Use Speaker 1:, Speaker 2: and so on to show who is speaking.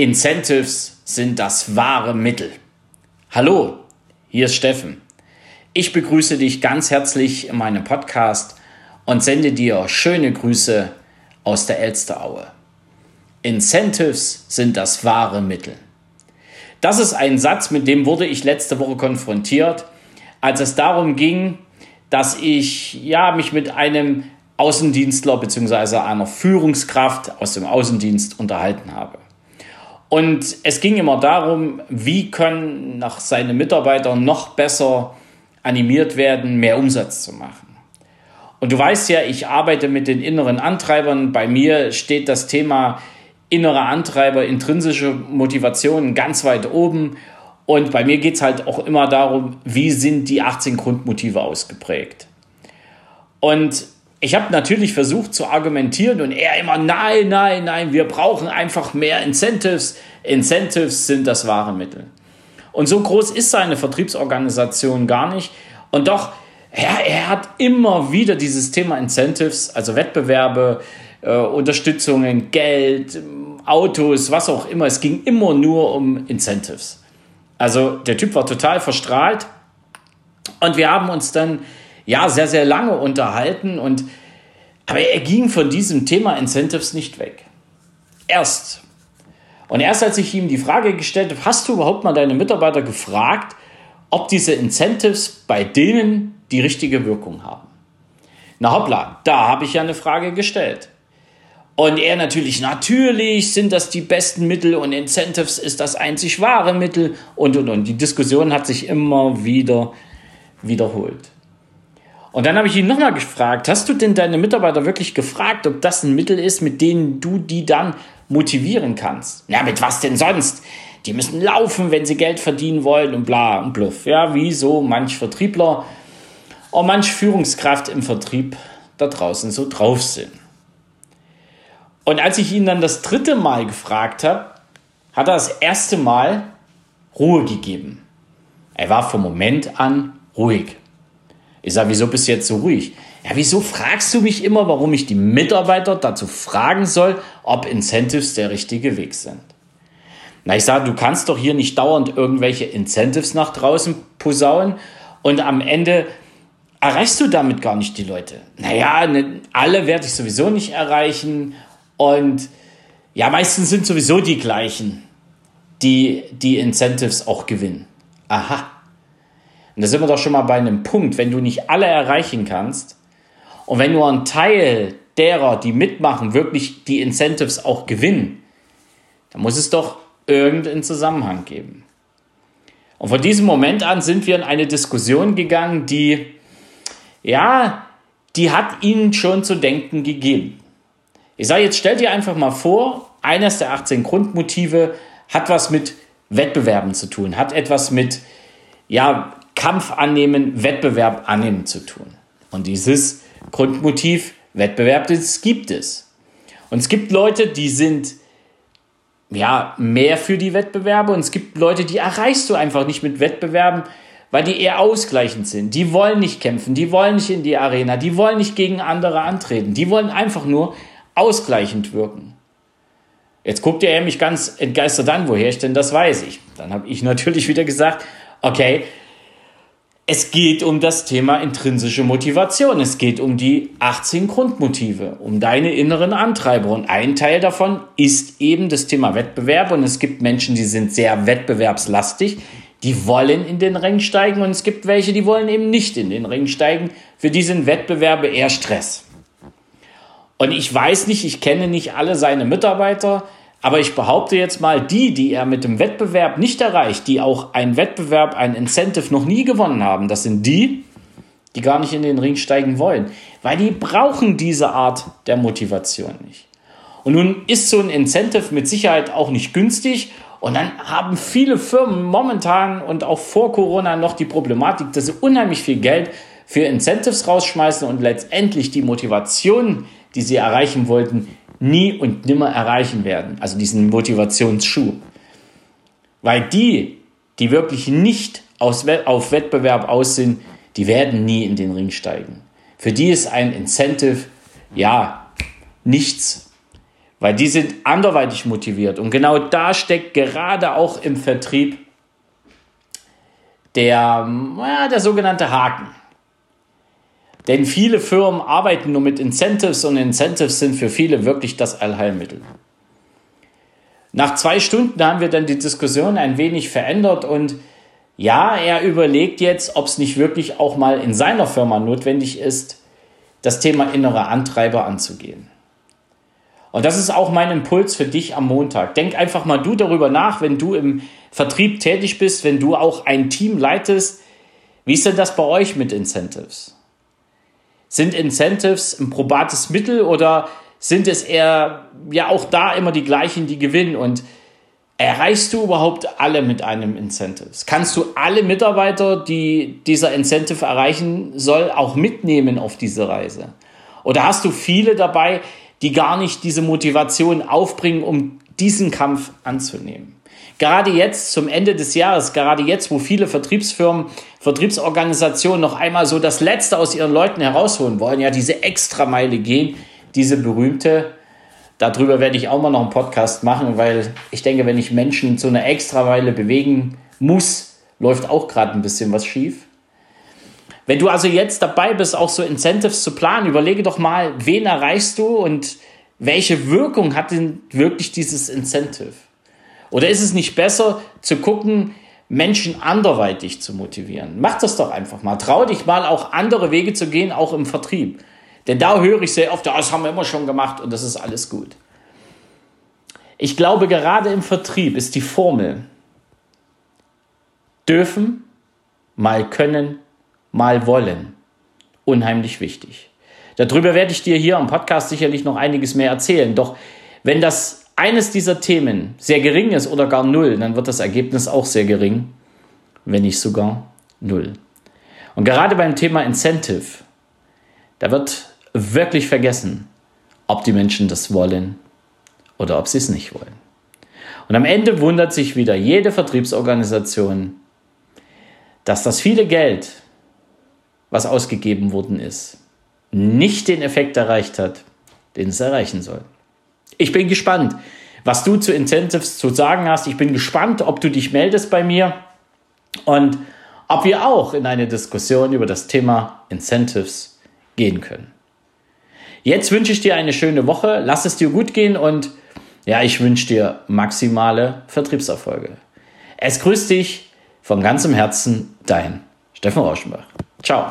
Speaker 1: Incentives sind das wahre Mittel. Hallo, hier ist Steffen. Ich begrüße dich ganz herzlich in meinem Podcast und sende dir schöne Grüße aus der Elsteraue. Incentives sind das wahre Mittel. Das ist ein Satz, mit dem wurde ich letzte Woche konfrontiert, als es darum ging, dass ich ja, mich mit einem Außendienstler bzw. einer Führungskraft aus dem Außendienst unterhalten habe. Und es ging immer darum, wie können nach seine Mitarbeiter noch besser animiert werden, mehr Umsatz zu machen. Und du weißt ja, ich arbeite mit den inneren Antreibern. Bei mir steht das Thema innere Antreiber, intrinsische Motivation ganz weit oben. Und bei mir geht es halt auch immer darum, wie sind die 18 Grundmotive ausgeprägt. Und ich habe natürlich versucht zu argumentieren und er immer, nein, nein, nein, wir brauchen einfach mehr Incentives. Incentives sind das wahre Mittel. Und so groß ist seine Vertriebsorganisation gar nicht. Und doch, ja, er hat immer wieder dieses Thema Incentives, also Wettbewerbe, äh, Unterstützungen, Geld, Autos, was auch immer. Es ging immer nur um Incentives. Also der Typ war total verstrahlt. Und wir haben uns dann ja sehr, sehr lange unterhalten und aber er ging von diesem Thema Incentives nicht weg. Erst. Und erst als ich ihm die Frage gestellt habe, hast du überhaupt mal deine Mitarbeiter gefragt, ob diese Incentives bei denen die richtige Wirkung haben? Na hoppla, da habe ich ja eine Frage gestellt. Und er natürlich, natürlich sind das die besten Mittel und Incentives ist das einzig wahre Mittel und und und. Die Diskussion hat sich immer wieder wiederholt. Und dann habe ich ihn nochmal gefragt, hast du denn deine Mitarbeiter wirklich gefragt, ob das ein Mittel ist, mit dem du die dann motivieren kannst? Na, mit was denn sonst? Die müssen laufen, wenn sie Geld verdienen wollen und bla und bluff. Ja, wie so manch Vertriebler und manch Führungskraft im Vertrieb da draußen so drauf sind. Und als ich ihn dann das dritte Mal gefragt habe, hat er das erste Mal Ruhe gegeben. Er war vom Moment an ruhig. Ich sage, wieso bist du jetzt so ruhig? Ja, wieso fragst du mich immer, warum ich die Mitarbeiter dazu fragen soll, ob Incentives der richtige Weg sind? Na, ich sage, du kannst doch hier nicht dauernd irgendwelche Incentives nach draußen posaunen und am Ende erreichst du damit gar nicht die Leute. Naja, ne, alle werde ich sowieso nicht erreichen und ja, meistens sind sowieso die gleichen, die die Incentives auch gewinnen. Aha. Und da sind wir doch schon mal bei einem Punkt, wenn du nicht alle erreichen kannst und wenn nur ein Teil derer, die mitmachen, wirklich die Incentives auch gewinnen, dann muss es doch irgendeinen Zusammenhang geben. Und von diesem Moment an sind wir in eine Diskussion gegangen, die, ja, die hat ihnen schon zu denken gegeben. Ich sage jetzt, stell dir einfach mal vor, eines der 18 Grundmotive hat was mit Wettbewerben zu tun, hat etwas mit, ja, Kampf annehmen, Wettbewerb annehmen zu tun. Und dieses Grundmotiv Wettbewerb, das gibt es. Und es gibt Leute, die sind ja mehr für die Wettbewerbe und es gibt Leute, die erreichst du einfach nicht mit Wettbewerben, weil die eher ausgleichend sind. Die wollen nicht kämpfen, die wollen nicht in die Arena, die wollen nicht gegen andere antreten, die wollen einfach nur ausgleichend wirken. Jetzt guckt er mich ganz entgeistert an, woher ich denn das weiß ich. Dann habe ich natürlich wieder gesagt, okay, es geht um das Thema intrinsische Motivation. Es geht um die 18 Grundmotive, um deine inneren Antreiber. Und ein Teil davon ist eben das Thema Wettbewerb. Und es gibt Menschen, die sind sehr wettbewerbslastig. Die wollen in den Ring steigen. Und es gibt welche, die wollen eben nicht in den Ring steigen. Für die sind Wettbewerbe eher Stress. Und ich weiß nicht, ich kenne nicht alle seine Mitarbeiter. Aber ich behaupte jetzt mal, die, die er mit dem Wettbewerb nicht erreicht, die auch einen Wettbewerb, ein Incentive noch nie gewonnen haben, das sind die, die gar nicht in den Ring steigen wollen. Weil die brauchen diese Art der Motivation nicht. Und nun ist so ein Incentive mit Sicherheit auch nicht günstig. Und dann haben viele Firmen momentan und auch vor Corona noch die Problematik, dass sie unheimlich viel Geld für Incentives rausschmeißen und letztendlich die Motivation, die sie erreichen wollten, nie und nimmer erreichen werden. Also diesen Motivationsschub. Weil die, die wirklich nicht auf Wettbewerb aus sind, die werden nie in den Ring steigen. Für die ist ein Incentive, ja, nichts. weil die sind anderweitig motiviert. Und genau da steckt gerade auch im Vertrieb der, ja, der sogenannte Haken. Denn viele Firmen arbeiten nur mit Incentives und Incentives sind für viele wirklich das Allheilmittel. Nach zwei Stunden haben wir dann die Diskussion ein wenig verändert und ja, er überlegt jetzt, ob es nicht wirklich auch mal in seiner Firma notwendig ist, das Thema innere Antreiber anzugehen. Und das ist auch mein Impuls für dich am Montag. Denk einfach mal du darüber nach, wenn du im Vertrieb tätig bist, wenn du auch ein Team leitest. Wie ist denn das bei euch mit Incentives? Sind Incentives ein probates Mittel oder sind es eher ja auch da immer die gleichen, die gewinnen? Und erreichst du überhaupt alle mit einem Incentive? Kannst du alle Mitarbeiter, die dieser Incentive erreichen soll, auch mitnehmen auf diese Reise? Oder hast du viele dabei, die gar nicht diese Motivation aufbringen, um diesen Kampf anzunehmen? Gerade jetzt zum Ende des Jahres, gerade jetzt, wo viele Vertriebsfirmen, Vertriebsorganisationen noch einmal so das Letzte aus ihren Leuten herausholen wollen, ja, diese Extrameile gehen, diese berühmte, darüber werde ich auch mal noch einen Podcast machen, weil ich denke, wenn ich Menschen zu einer Extrameile bewegen muss, läuft auch gerade ein bisschen was schief. Wenn du also jetzt dabei bist, auch so Incentives zu planen, überlege doch mal, wen erreichst du und welche Wirkung hat denn wirklich dieses Incentive? Oder ist es nicht besser zu gucken, Menschen anderweitig zu motivieren? Mach das doch einfach mal. Trau dich mal auch andere Wege zu gehen, auch im Vertrieb. Denn da höre ich sehr oft, das haben wir immer schon gemacht und das ist alles gut. Ich glaube, gerade im Vertrieb ist die Formel dürfen, mal können, mal wollen unheimlich wichtig. Darüber werde ich dir hier im Podcast sicherlich noch einiges mehr erzählen. Doch wenn das eines dieser Themen sehr gering ist oder gar null, dann wird das Ergebnis auch sehr gering, wenn nicht sogar null. Und gerade beim Thema Incentive, da wird wirklich vergessen, ob die Menschen das wollen oder ob sie es nicht wollen. Und am Ende wundert sich wieder jede Vertriebsorganisation, dass das viele Geld, was ausgegeben worden ist, nicht den Effekt erreicht hat, den es erreichen soll. Ich bin gespannt, was du zu Incentives zu sagen hast. Ich bin gespannt, ob du dich meldest bei mir und ob wir auch in eine Diskussion über das Thema Incentives gehen können. Jetzt wünsche ich dir eine schöne Woche, lass es dir gut gehen und ja, ich wünsche dir maximale Vertriebserfolge. Es grüßt dich von ganzem Herzen, dein Steffen Rauschenbach. Ciao.